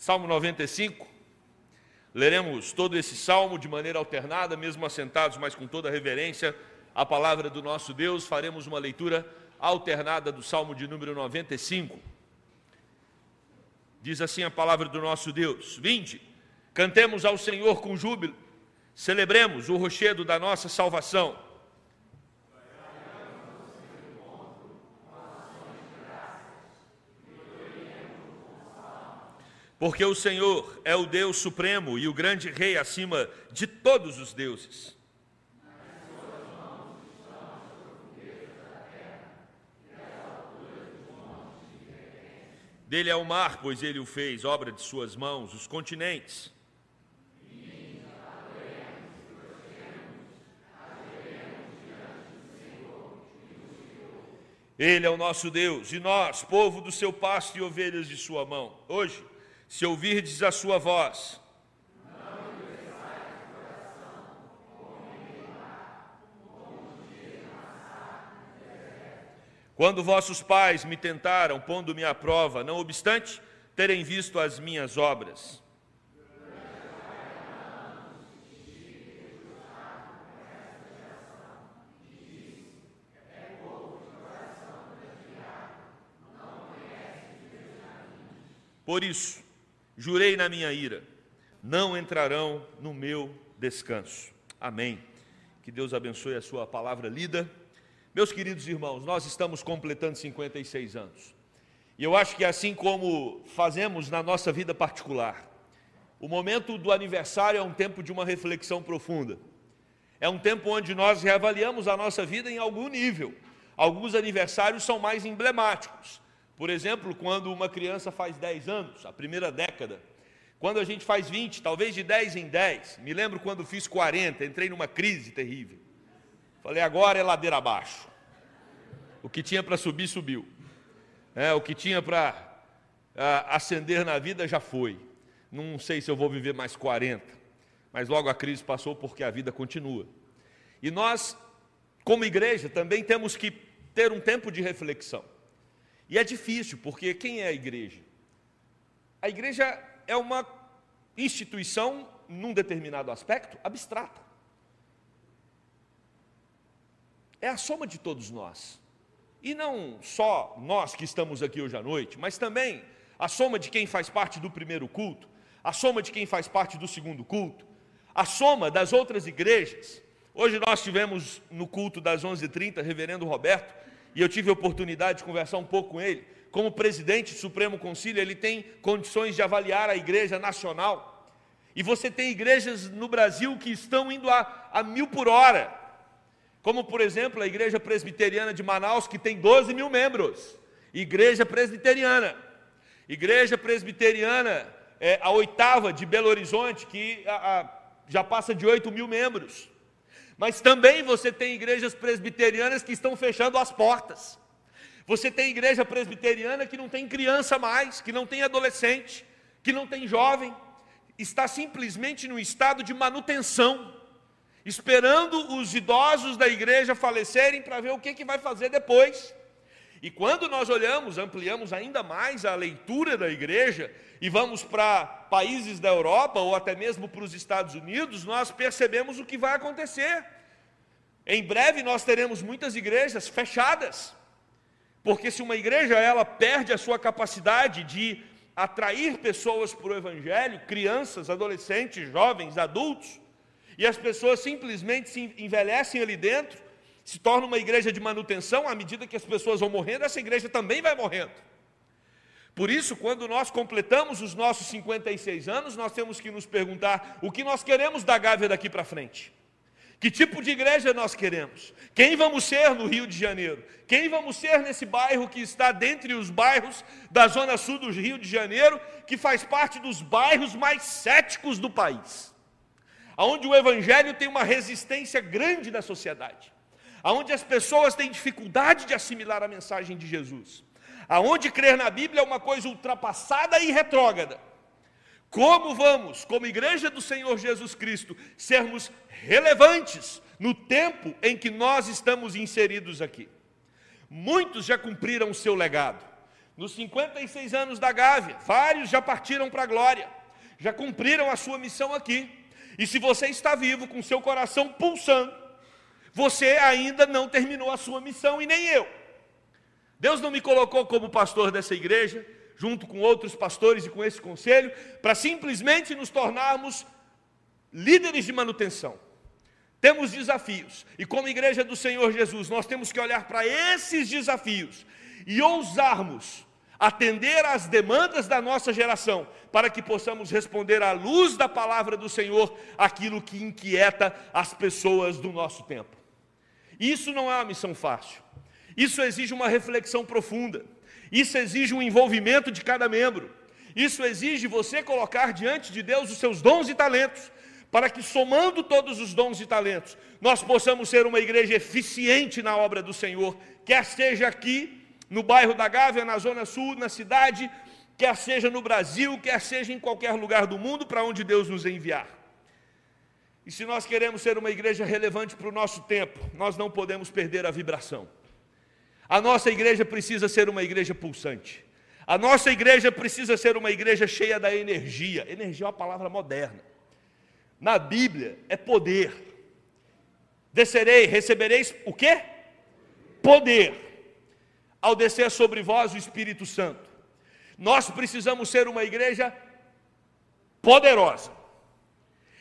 Salmo 95. Leremos todo esse salmo de maneira alternada, mesmo assentados, mas com toda reverência à palavra do nosso Deus. Faremos uma leitura alternada do salmo de número 95. Diz assim a palavra do nosso Deus: Vinde, cantemos ao Senhor com júbilo, celebremos o rochedo da nossa salvação. Porque o Senhor é o Deus supremo e o grande Rei acima de todos os deuses. Dele é o mar, pois ele o fez, obra de suas mãos, os continentes. Ele é o nosso Deus, e nós, povo do seu pasto e ovelhas de sua mão. Hoje, se ouvirdes a sua voz. Quando vossos pais me tentaram, pondo-me à prova, não obstante terem visto as minhas obras. Por isso, Jurei na minha ira, não entrarão no meu descanso. Amém. Que Deus abençoe a sua palavra lida. Meus queridos irmãos, nós estamos completando 56 anos. E eu acho que assim como fazemos na nossa vida particular, o momento do aniversário é um tempo de uma reflexão profunda. É um tempo onde nós reavaliamos a nossa vida em algum nível. Alguns aniversários são mais emblemáticos. Por exemplo, quando uma criança faz 10 anos, a primeira década, quando a gente faz 20, talvez de 10 em 10, me lembro quando fiz 40, entrei numa crise terrível. Falei, agora é ladeira abaixo. O que tinha para subir, subiu. É, o que tinha para ascender na vida já foi. Não sei se eu vou viver mais 40, mas logo a crise passou porque a vida continua. E nós, como igreja, também temos que ter um tempo de reflexão. E é difícil, porque quem é a igreja? A igreja é uma instituição, num determinado aspecto, abstrata. É a soma de todos nós. E não só nós que estamos aqui hoje à noite, mas também a soma de quem faz parte do primeiro culto, a soma de quem faz parte do segundo culto, a soma das outras igrejas. Hoje nós tivemos no culto das 11h30, reverendo Roberto, e eu tive a oportunidade de conversar um pouco com ele. Como presidente do Supremo Conselho, ele tem condições de avaliar a igreja nacional. E você tem igrejas no Brasil que estão indo a, a mil por hora. Como, por exemplo, a Igreja Presbiteriana de Manaus, que tem 12 mil membros. Igreja Presbiteriana. Igreja Presbiteriana, é, a oitava de Belo Horizonte, que a, a, já passa de 8 mil membros. Mas também você tem igrejas presbiterianas que estão fechando as portas. Você tem igreja presbiteriana que não tem criança mais, que não tem adolescente, que não tem jovem, está simplesmente no estado de manutenção, esperando os idosos da igreja falecerem para ver o que, que vai fazer depois. E quando nós olhamos, ampliamos ainda mais a leitura da igreja e vamos para países da Europa ou até mesmo para os Estados Unidos, nós percebemos o que vai acontecer. Em breve nós teremos muitas igrejas fechadas. Porque se uma igreja ela perde a sua capacidade de atrair pessoas para o evangelho, crianças, adolescentes, jovens, adultos, e as pessoas simplesmente se envelhecem ali dentro, se torna uma igreja de manutenção, à medida que as pessoas vão morrendo, essa igreja também vai morrendo. Por isso, quando nós completamos os nossos 56 anos, nós temos que nos perguntar o que nós queremos da Gávea daqui para frente. Que tipo de igreja nós queremos? Quem vamos ser no Rio de Janeiro? Quem vamos ser nesse bairro que está dentre os bairros da zona sul do Rio de Janeiro, que faz parte dos bairros mais céticos do país? Onde o evangelho tem uma resistência grande da sociedade aonde as pessoas têm dificuldade de assimilar a mensagem de Jesus, aonde crer na Bíblia é uma coisa ultrapassada e retrógrada. Como vamos, como igreja do Senhor Jesus Cristo, sermos relevantes no tempo em que nós estamos inseridos aqui? Muitos já cumpriram o seu legado. nos 56 anos da Gávea, vários já partiram para a glória, já cumpriram a sua missão aqui. E se você está vivo, com seu coração pulsando, você ainda não terminou a sua missão e nem eu. Deus não me colocou como pastor dessa igreja, junto com outros pastores e com esse conselho, para simplesmente nos tornarmos líderes de manutenção. Temos desafios, e como igreja do Senhor Jesus, nós temos que olhar para esses desafios e ousarmos atender às demandas da nossa geração, para que possamos responder à luz da palavra do Senhor aquilo que inquieta as pessoas do nosso tempo. Isso não é uma missão fácil. Isso exige uma reflexão profunda. Isso exige um envolvimento de cada membro. Isso exige você colocar diante de Deus os seus dons e talentos, para que, somando todos os dons e talentos, nós possamos ser uma igreja eficiente na obra do Senhor, quer seja aqui, no bairro da Gávea, na Zona Sul, na cidade, quer seja no Brasil, quer seja em qualquer lugar do mundo para onde Deus nos enviar. E se nós queremos ser uma igreja relevante para o nosso tempo, nós não podemos perder a vibração. A nossa igreja precisa ser uma igreja pulsante. A nossa igreja precisa ser uma igreja cheia da energia. Energia é uma palavra moderna. Na Bíblia é poder. Descerei, recebereis o quê? Poder. Ao descer sobre vós o Espírito Santo. Nós precisamos ser uma igreja poderosa.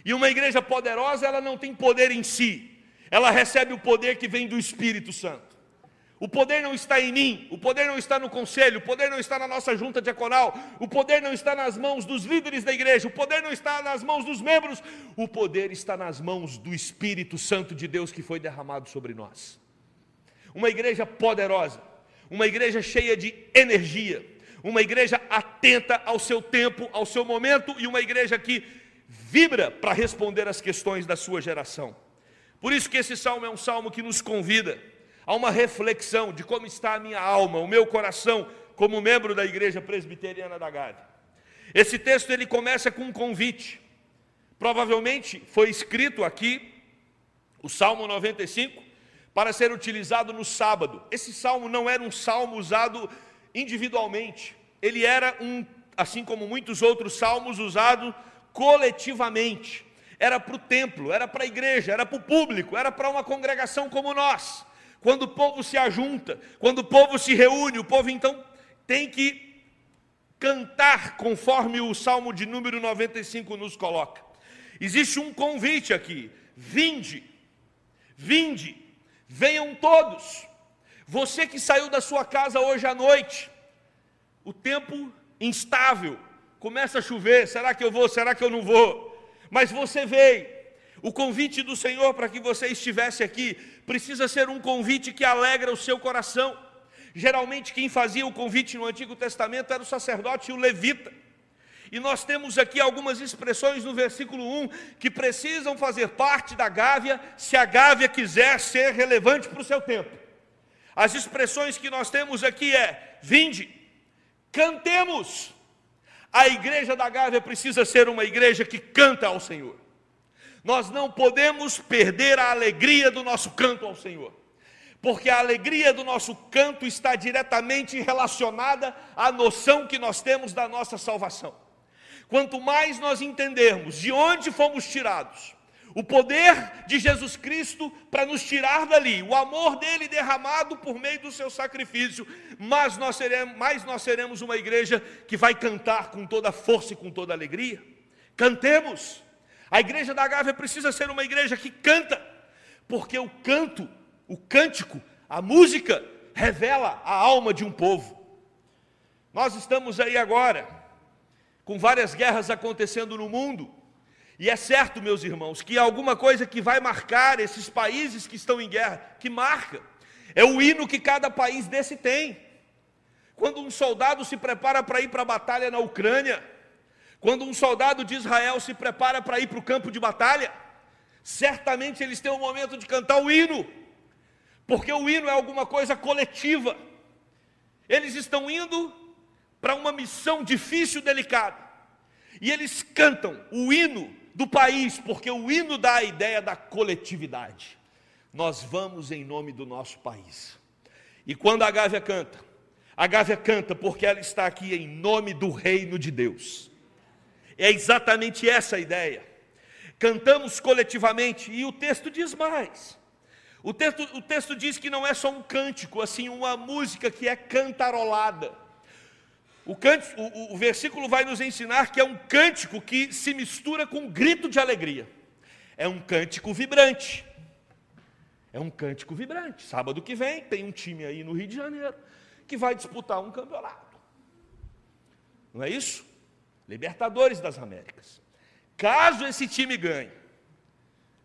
E uma igreja poderosa, ela não tem poder em si. Ela recebe o poder que vem do Espírito Santo. O poder não está em mim, o poder não está no conselho, o poder não está na nossa junta diaconal, o poder não está nas mãos dos líderes da igreja, o poder não está nas mãos dos membros, o poder está nas mãos do Espírito Santo de Deus que foi derramado sobre nós. Uma igreja poderosa, uma igreja cheia de energia, uma igreja atenta ao seu tempo, ao seu momento e uma igreja que vibra para responder às questões da sua geração. Por isso que esse salmo é um salmo que nos convida a uma reflexão de como está a minha alma, o meu coração, como membro da Igreja Presbiteriana da Gávea. Esse texto ele começa com um convite. Provavelmente foi escrito aqui, o Salmo 95, para ser utilizado no sábado. Esse salmo não era um salmo usado individualmente, ele era um, assim como muitos outros salmos, usado coletivamente. Era para o templo, era para a igreja, era para o público, era para uma congregação como nós. Quando o povo se ajunta, quando o povo se reúne, o povo então tem que cantar conforme o Salmo de número 95 nos coloca. Existe um convite aqui: vinde, vinde, venham todos. Você que saiu da sua casa hoje à noite, o tempo instável, começa a chover, será que eu vou, será que eu não vou? Mas você veio. O convite do Senhor para que você estivesse aqui precisa ser um convite que alegra o seu coração. Geralmente, quem fazia o convite no Antigo Testamento era o sacerdote e o levita. E nós temos aqui algumas expressões no versículo 1 que precisam fazer parte da Gávea, se a Gávea quiser ser relevante para o seu tempo. As expressões que nós temos aqui é: vinde, cantemos. A igreja da Gávea precisa ser uma igreja que canta ao Senhor. Nós não podemos perder a alegria do nosso canto ao Senhor, porque a alegria do nosso canto está diretamente relacionada à noção que nós temos da nossa salvação. Quanto mais nós entendermos de onde fomos tirados, o poder de Jesus Cristo para nos tirar dali, o amor dele derramado por meio do seu sacrifício, mas nós seremos, mais nós seremos uma igreja que vai cantar com toda força e com toda alegria. Cantemos. A igreja da Gávea precisa ser uma igreja que canta, porque o canto, o cântico, a música revela a alma de um povo. Nós estamos aí agora com várias guerras acontecendo no mundo, e é certo, meus irmãos, que alguma coisa que vai marcar esses países que estão em guerra, que marca, é o hino que cada país desse tem. Quando um soldado se prepara para ir para a batalha na Ucrânia, quando um soldado de Israel se prepara para ir para o campo de batalha, certamente eles têm um momento de cantar o hino, porque o hino é alguma coisa coletiva. Eles estão indo para uma missão difícil, delicada, e eles cantam o hino do país, porque o hino dá a ideia da coletividade. Nós vamos em nome do nosso país. E quando a Gávea canta, A Gávea canta porque ela está aqui em nome do reino de Deus. É exatamente essa a ideia. Cantamos coletivamente e o texto diz mais. O texto, o texto diz que não é só um cântico, assim, uma música que é cantarolada. O, o, o versículo vai nos ensinar que é um cântico que se mistura com um grito de alegria. É um cântico vibrante. É um cântico vibrante. Sábado que vem tem um time aí no Rio de Janeiro que vai disputar um campeonato. Não é isso? Libertadores das Américas. Caso esse time ganhe,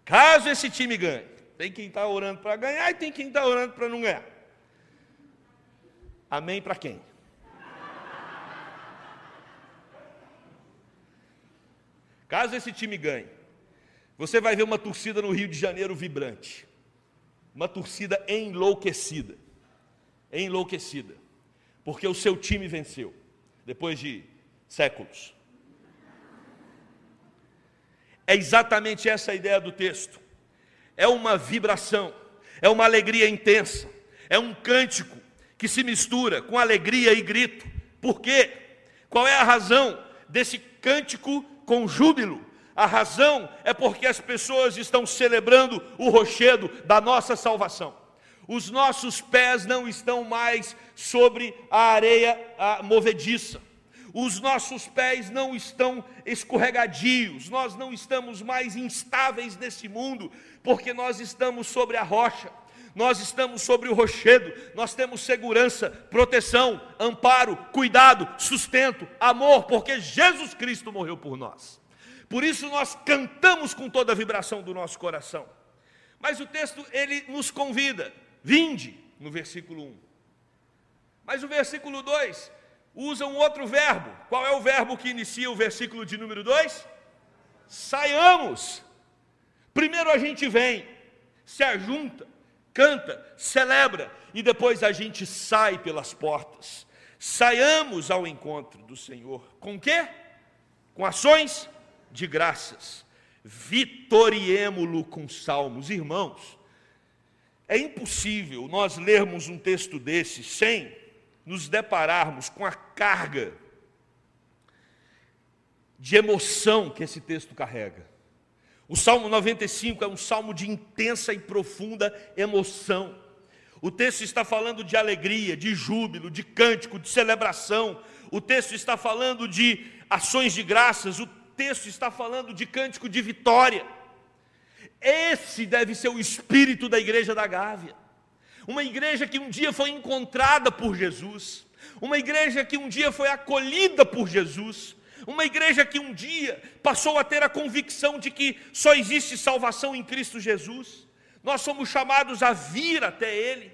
caso esse time ganhe, tem quem está orando para ganhar e tem quem está orando para não ganhar. Amém para quem? Caso esse time ganhe, você vai ver uma torcida no Rio de Janeiro vibrante, uma torcida enlouquecida, enlouquecida, porque o seu time venceu, depois de séculos. É exatamente essa a ideia do texto. É uma vibração, é uma alegria intensa, é um cântico que se mistura com alegria e grito. Por quê? Qual é a razão desse cântico com júbilo? A razão é porque as pessoas estão celebrando o rochedo da nossa salvação. Os nossos pés não estão mais sobre a areia movediça os nossos pés não estão escorregadios, nós não estamos mais instáveis nesse mundo, porque nós estamos sobre a rocha, nós estamos sobre o rochedo, nós temos segurança, proteção, amparo, cuidado, sustento, amor, porque Jesus Cristo morreu por nós. Por isso nós cantamos com toda a vibração do nosso coração. Mas o texto ele nos convida, vinde, no versículo 1. Mas o versículo 2 usa um outro verbo. Qual é o verbo que inicia o versículo de número 2? Saiamos. Primeiro a gente vem, se ajunta, canta, celebra e depois a gente sai pelas portas. Saiamos ao encontro do Senhor. Com quê? Com ações de graças. Vitoriemo-lo com salmos. Irmãos, é impossível nós lermos um texto desse sem nos depararmos com a carga de emoção que esse texto carrega. O Salmo 95 é um salmo de intensa e profunda emoção. O texto está falando de alegria, de júbilo, de cântico, de celebração. O texto está falando de ações de graças. O texto está falando de cântico de vitória. Esse deve ser o espírito da igreja da Gávea. Uma igreja que um dia foi encontrada por Jesus, uma igreja que um dia foi acolhida por Jesus, uma igreja que um dia passou a ter a convicção de que só existe salvação em Cristo Jesus. Nós somos chamados a vir até Ele,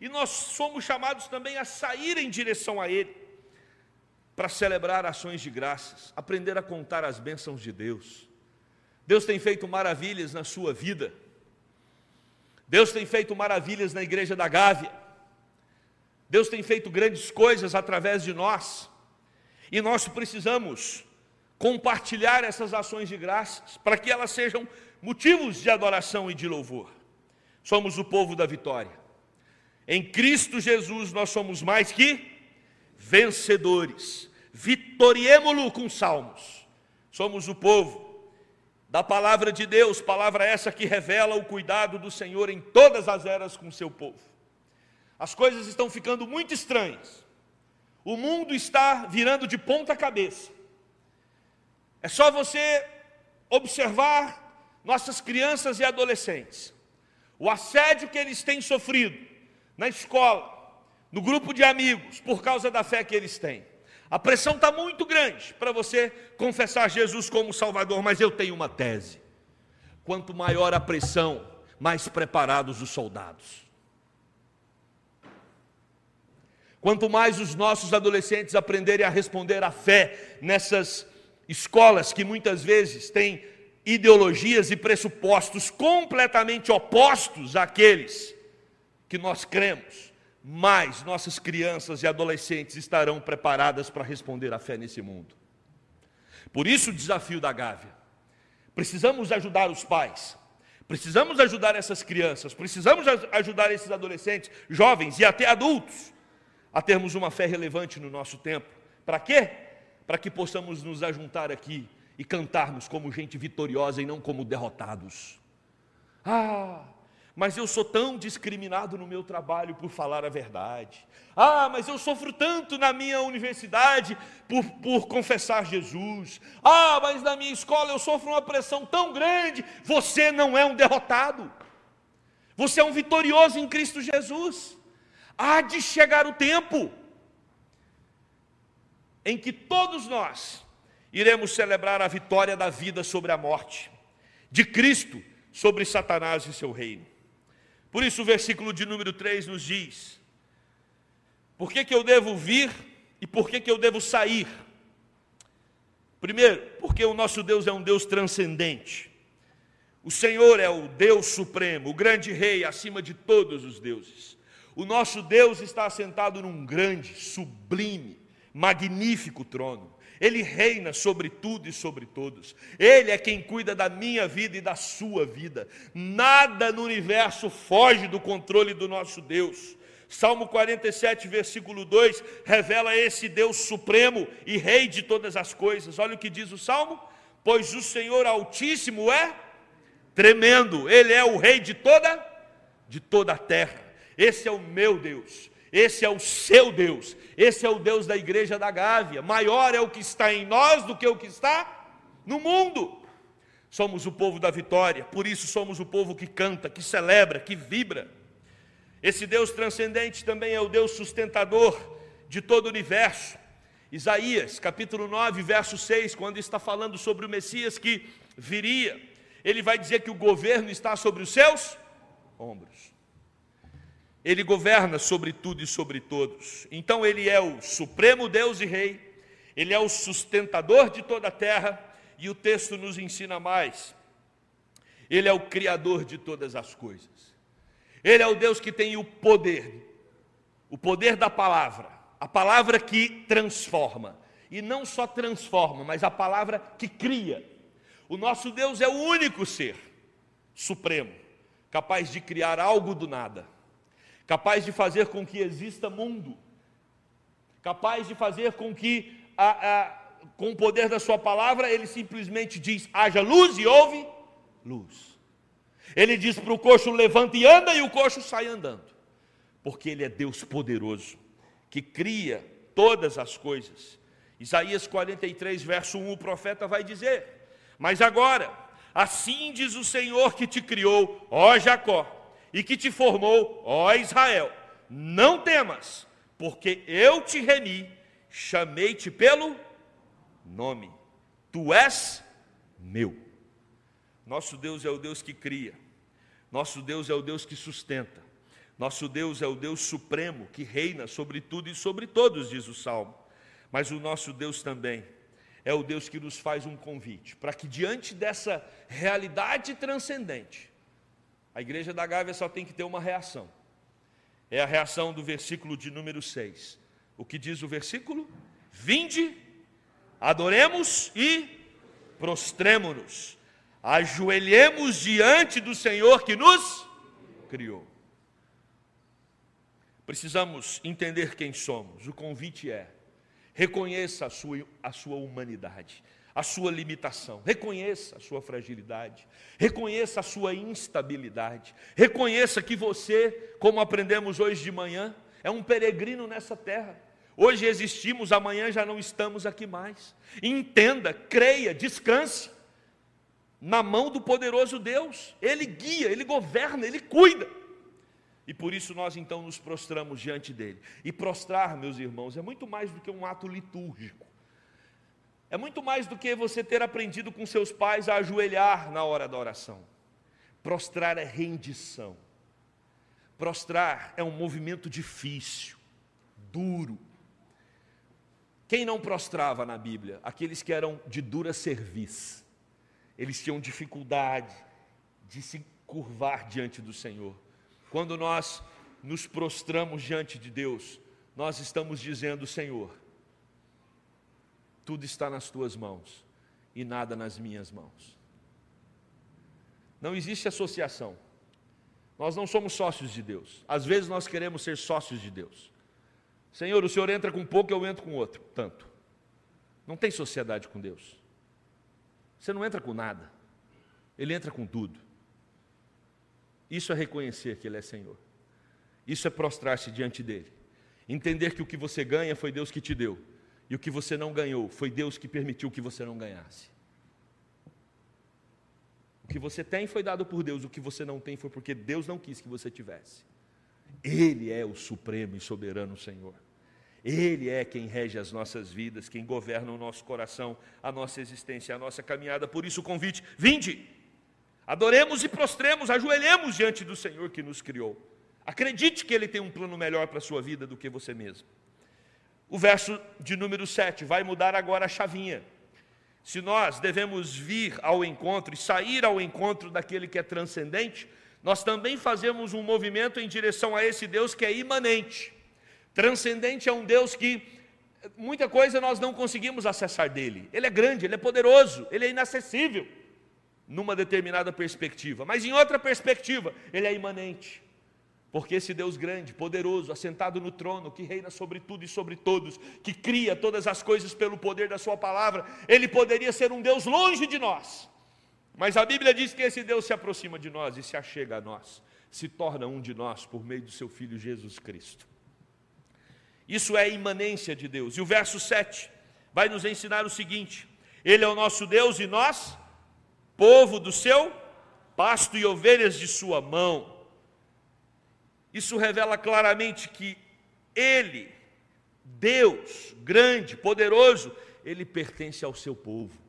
e nós somos chamados também a sair em direção a Ele, para celebrar ações de graças, aprender a contar as bênçãos de Deus. Deus tem feito maravilhas na sua vida, Deus tem feito maravilhas na igreja da Gávea. Deus tem feito grandes coisas através de nós. E nós precisamos compartilhar essas ações de graças para que elas sejam motivos de adoração e de louvor. Somos o povo da vitória. Em Cristo Jesus nós somos mais que vencedores. Vitoriemo-lo com salmos. Somos o povo da palavra de Deus, palavra essa que revela o cuidado do Senhor em todas as eras com seu povo. As coisas estão ficando muito estranhas. O mundo está virando de ponta cabeça. É só você observar nossas crianças e adolescentes. O assédio que eles têm sofrido na escola, no grupo de amigos, por causa da fé que eles têm. A pressão está muito grande para você confessar Jesus como Salvador, mas eu tenho uma tese: quanto maior a pressão, mais preparados os soldados. Quanto mais os nossos adolescentes aprenderem a responder à fé nessas escolas que muitas vezes têm ideologias e pressupostos completamente opostos àqueles que nós cremos, mais nossas crianças e adolescentes estarão preparadas para responder à fé nesse mundo. Por isso o desafio da Gávea. Precisamos ajudar os pais, precisamos ajudar essas crianças, precisamos ajudar esses adolescentes, jovens e até adultos a termos uma fé relevante no nosso tempo. Para quê? Para que possamos nos ajuntar aqui e cantarmos como gente vitoriosa e não como derrotados. Ah, mas eu sou tão discriminado no meu trabalho por falar a verdade. Ah, mas eu sofro tanto na minha universidade por, por confessar Jesus. Ah, mas na minha escola eu sofro uma pressão tão grande. Você não é um derrotado. Você é um vitorioso em Cristo Jesus. Há de chegar o tempo em que todos nós iremos celebrar a vitória da vida sobre a morte, de Cristo sobre Satanás e seu reino. Por isso, o versículo de número 3 nos diz: Por que, que eu devo vir e por que, que eu devo sair? Primeiro, porque o nosso Deus é um Deus transcendente. O Senhor é o Deus supremo, o grande rei acima de todos os deuses. O nosso Deus está assentado num grande, sublime, magnífico trono. Ele reina sobre tudo e sobre todos. Ele é quem cuida da minha vida e da sua vida. Nada no universo foge do controle do nosso Deus. Salmo 47, versículo 2, revela esse Deus supremo e rei de todas as coisas. Olha o que diz o salmo: Pois o Senhor Altíssimo é tremendo, ele é o rei de toda de toda a terra. Esse é o meu Deus, esse é o seu Deus, esse é o Deus da igreja da Gávea. Maior é o que está em nós do que o que está no mundo. Somos o povo da vitória, por isso somos o povo que canta, que celebra, que vibra. Esse Deus transcendente também é o Deus sustentador de todo o universo. Isaías, capítulo 9, verso 6, quando está falando sobre o Messias que viria, ele vai dizer que o governo está sobre os seus ombros. Ele governa sobre tudo e sobre todos. Então ele é o supremo Deus e Rei, ele é o sustentador de toda a terra, e o texto nos ensina mais. Ele é o criador de todas as coisas. Ele é o Deus que tem o poder, o poder da palavra, a palavra que transforma. E não só transforma, mas a palavra que cria. O nosso Deus é o único ser supremo, capaz de criar algo do nada, capaz de fazer com que exista mundo, capaz de fazer com que, a, a, com o poder da Sua palavra, Ele simplesmente diz: haja luz e houve luz. Ele diz para o coxo: levanta e anda, e o coxo sai andando, porque Ele é Deus poderoso, que cria todas as coisas. Isaías 43, verso 1, o profeta vai dizer: mas agora, assim diz o Senhor que te criou, ó Jacó, e que te formou, ó Israel: não temas, porque eu te remi, chamei-te pelo nome, tu és meu. Nosso Deus é o Deus que cria, nosso Deus é o Deus que sustenta, nosso Deus é o Deus supremo que reina sobre tudo e sobre todos, diz o salmo. Mas o nosso Deus também é o Deus que nos faz um convite, para que diante dessa realidade transcendente, a igreja da Gávea só tem que ter uma reação. É a reação do versículo de número 6. O que diz o versículo? Vinde, adoremos e prostremo-nos. Ajoelhemos diante do Senhor que nos criou. Precisamos entender quem somos. O convite é: Reconheça a sua, a sua humanidade, a sua limitação, reconheça a sua fragilidade, reconheça a sua instabilidade, reconheça que você, como aprendemos hoje de manhã, é um peregrino nessa terra. Hoje existimos, amanhã já não estamos aqui mais. Entenda, creia, descanse na mão do poderoso Deus. Ele guia, ele governa, ele cuida. E por isso nós então nos prostramos diante dele. E prostrar, meus irmãos, é muito mais do que um ato litúrgico. É muito mais do que você ter aprendido com seus pais a ajoelhar na hora da oração. Prostrar é rendição. Prostrar é um movimento difícil, duro. Quem não prostrava na Bíblia? Aqueles que eram de dura serviço. Eles tinham dificuldade de se curvar diante do Senhor. Quando nós nos prostramos diante de Deus, nós estamos dizendo: Senhor, tudo está nas tuas mãos e nada nas minhas mãos. Não existe associação. Nós não somos sócios de Deus. Às vezes nós queremos ser sócios de Deus. Senhor, o Senhor entra com pouco, eu entro com outro, tanto. Não tem sociedade com Deus. Você não entra com nada, Ele entra com tudo. Isso é reconhecer que Ele é Senhor. Isso é prostrar-se diante dEle. Entender que o que você ganha foi Deus que te deu, e o que você não ganhou foi Deus que permitiu que você não ganhasse. O que você tem foi dado por Deus, o que você não tem foi porque Deus não quis que você tivesse. Ele é o supremo e soberano Senhor. Ele é quem rege as nossas vidas, quem governa o nosso coração, a nossa existência, a nossa caminhada. Por isso o convite: vinde, adoremos e prostremos, ajoelhemos diante do Senhor que nos criou. Acredite que Ele tem um plano melhor para a sua vida do que você mesmo. O verso de número 7 vai mudar agora a chavinha. Se nós devemos vir ao encontro e sair ao encontro daquele que é transcendente, nós também fazemos um movimento em direção a esse Deus que é imanente. Transcendente é um Deus que muita coisa nós não conseguimos acessar dele. Ele é grande, ele é poderoso, ele é inacessível numa determinada perspectiva, mas em outra perspectiva, ele é imanente. Porque esse Deus grande, poderoso, assentado no trono, que reina sobre tudo e sobre todos, que cria todas as coisas pelo poder da Sua palavra, ele poderia ser um Deus longe de nós. Mas a Bíblia diz que esse Deus se aproxima de nós e se achega a nós, se torna um de nós por meio do Seu Filho Jesus Cristo. Isso é a imanência de Deus. E o verso 7 vai nos ensinar o seguinte: Ele é o nosso Deus e nós, povo do seu pasto e ovelhas de sua mão. Isso revela claramente que Ele, Deus grande, poderoso, Ele pertence ao seu povo.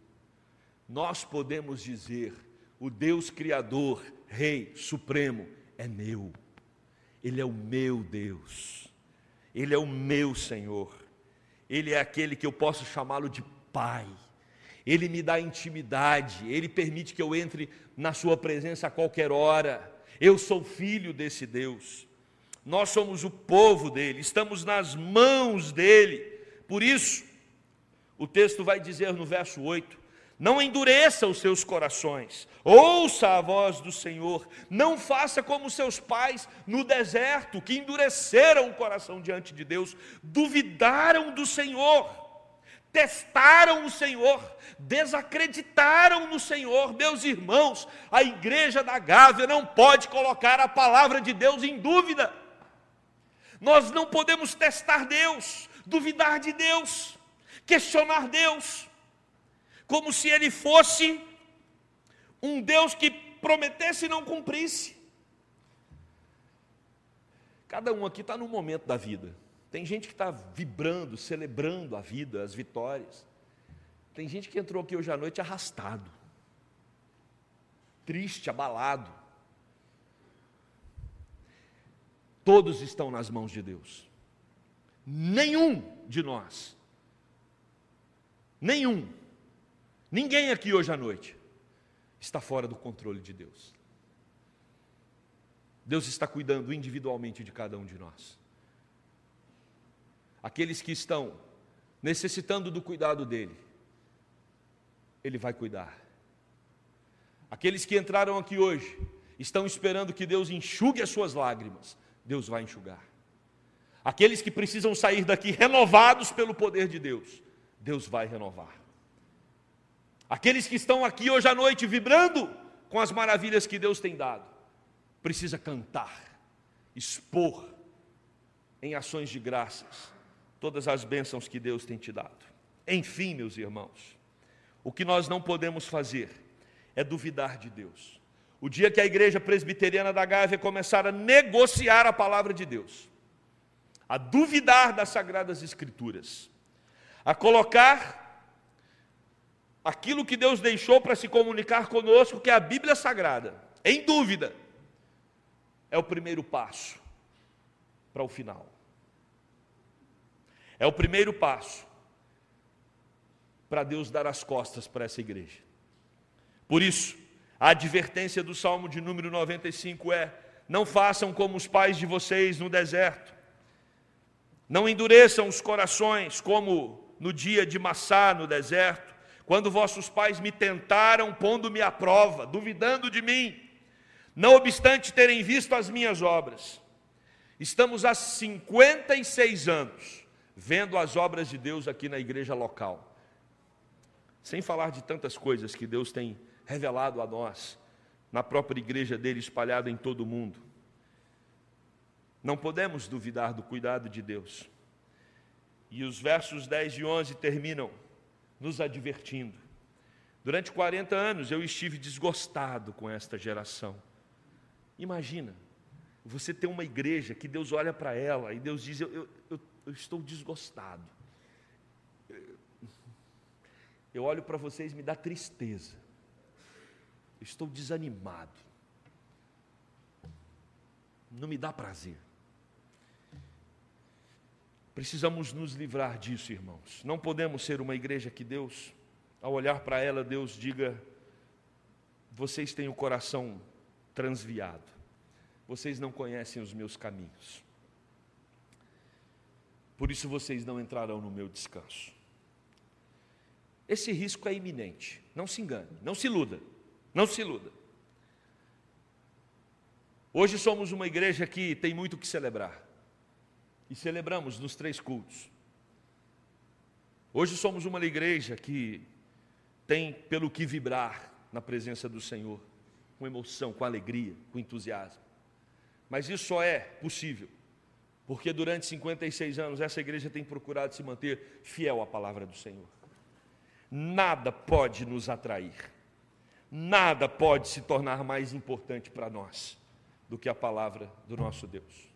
Nós podemos dizer: o Deus Criador, Rei Supremo, é meu, Ele é o meu Deus, Ele é o meu Senhor, Ele é aquele que eu posso chamá-lo de Pai. Ele me dá intimidade, Ele permite que eu entre na Sua presença a qualquer hora. Eu sou filho desse Deus nós somos o povo dele, estamos nas mãos dele. Por isso, o texto vai dizer no verso 8: Não endureça os seus corações, ouça a voz do Senhor, não faça como seus pais no deserto, que endureceram o coração diante de Deus, duvidaram do Senhor testaram o Senhor, desacreditaram no Senhor. Meus irmãos, a igreja da Gávea não pode colocar a palavra de Deus em dúvida. Nós não podemos testar Deus, duvidar de Deus, questionar Deus, como se Ele fosse um Deus que prometesse e não cumprisse. Cada um aqui está num momento da vida. Tem gente que está vibrando, celebrando a vida, as vitórias. Tem gente que entrou aqui hoje à noite arrastado, triste, abalado. Todos estão nas mãos de Deus. Nenhum de nós, nenhum, ninguém aqui hoje à noite está fora do controle de Deus. Deus está cuidando individualmente de cada um de nós. Aqueles que estão necessitando do cuidado dele, ele vai cuidar. Aqueles que entraram aqui hoje, estão esperando que Deus enxugue as suas lágrimas, Deus vai enxugar. Aqueles que precisam sair daqui renovados pelo poder de Deus, Deus vai renovar. Aqueles que estão aqui hoje à noite vibrando com as maravilhas que Deus tem dado, precisa cantar, expor em ações de graças todas as bênçãos que Deus tem te dado. Enfim, meus irmãos, o que nós não podemos fazer é duvidar de Deus o dia que a igreja presbiteriana da Gávea começar a negociar a palavra de Deus, a duvidar das sagradas escrituras, a colocar aquilo que Deus deixou para se comunicar conosco, que é a Bíblia Sagrada, em dúvida, é o primeiro passo para o final. É o primeiro passo para Deus dar as costas para essa igreja. Por isso, a advertência do Salmo de número 95 é: não façam como os pais de vocês no deserto. Não endureçam os corações como no dia de Massá no deserto, quando vossos pais me tentaram, pondo-me à prova, duvidando de mim, não obstante terem visto as minhas obras. Estamos há 56 anos vendo as obras de Deus aqui na igreja local. Sem falar de tantas coisas que Deus tem revelado a nós, na própria igreja dele espalhada em todo o mundo. Não podemos duvidar do cuidado de Deus. E os versos 10 e 11 terminam nos advertindo. Durante 40 anos eu estive desgostado com esta geração. Imagina, você ter uma igreja que Deus olha para ela e Deus diz: eu, eu, eu, eu estou desgostado. Eu olho para vocês e me dá tristeza. Estou desanimado. Não me dá prazer. Precisamos nos livrar disso, irmãos. Não podemos ser uma igreja que Deus, ao olhar para ela, Deus diga: vocês têm o coração transviado, vocês não conhecem os meus caminhos, por isso vocês não entrarão no meu descanso. Esse risco é iminente, não se engane, não se iluda, não se iluda. Hoje somos uma igreja que tem muito o que celebrar e celebramos nos três cultos. Hoje somos uma igreja que tem pelo que vibrar na presença do Senhor, com emoção, com alegria, com entusiasmo. Mas isso só é possível porque durante 56 anos essa igreja tem procurado se manter fiel à palavra do Senhor. Nada pode nos atrair, nada pode se tornar mais importante para nós do que a palavra do nosso Deus.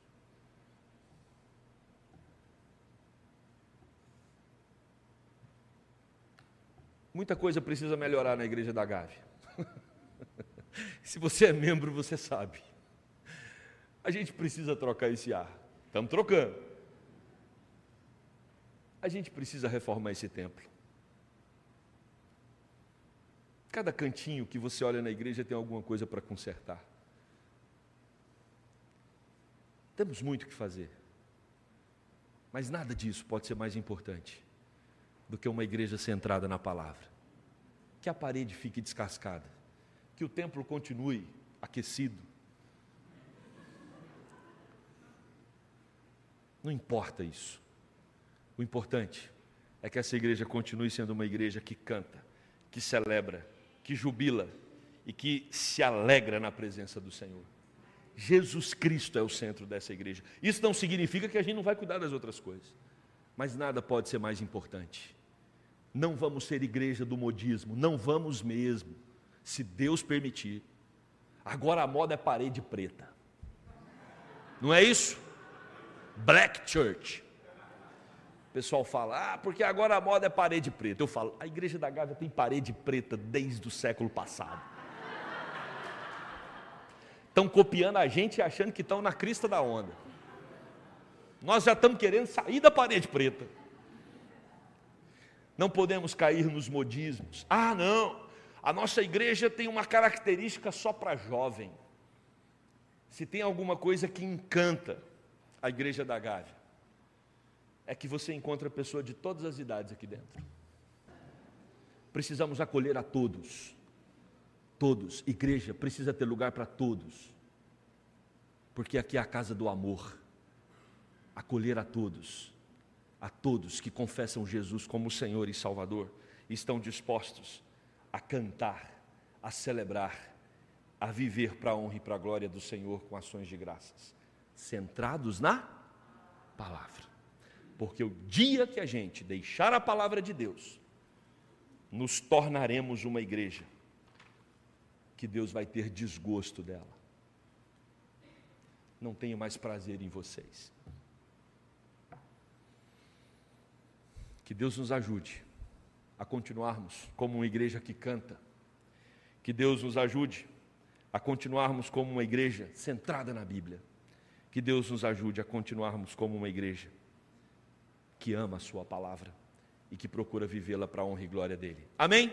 Muita coisa precisa melhorar na igreja da Gávea. Se você é membro, você sabe. A gente precisa trocar esse ar. Estamos trocando. A gente precisa reformar esse templo. Cada cantinho que você olha na igreja tem alguma coisa para consertar. Temos muito o que fazer. Mas nada disso pode ser mais importante do que uma igreja centrada na palavra. Que a parede fique descascada, que o templo continue aquecido. Não importa isso. O importante é que essa igreja continue sendo uma igreja que canta, que celebra, que jubila e que se alegra na presença do Senhor. Jesus Cristo é o centro dessa igreja. Isso não significa que a gente não vai cuidar das outras coisas, mas nada pode ser mais importante não vamos ser igreja do modismo, não vamos mesmo, se Deus permitir. Agora a moda é parede preta. Não é isso? Black Church. O pessoal fala, ah, porque agora a moda é parede preta. Eu falo, a igreja da Gávea tem parede preta desde o século passado. Estão copiando a gente e achando que estão na crista da onda. Nós já estamos querendo sair da parede preta. Não podemos cair nos modismos. Ah, não, a nossa igreja tem uma característica só para jovem. Se tem alguma coisa que encanta a igreja da Gávea, é que você encontra pessoas de todas as idades aqui dentro. Precisamos acolher a todos. Todos. Igreja precisa ter lugar para todos. Porque aqui é a casa do amor. Acolher a todos a todos que confessam Jesus como Senhor e Salvador estão dispostos a cantar, a celebrar, a viver para a honra e para a glória do Senhor com ações de graças, centrados na palavra. Porque o dia que a gente deixar a palavra de Deus, nos tornaremos uma igreja que Deus vai ter desgosto dela. Não tenho mais prazer em vocês. Que Deus nos ajude a continuarmos como uma igreja que canta. Que Deus nos ajude a continuarmos como uma igreja centrada na Bíblia. Que Deus nos ajude a continuarmos como uma igreja que ama a Sua palavra e que procura vivê-la para a honra e glória dele. Amém?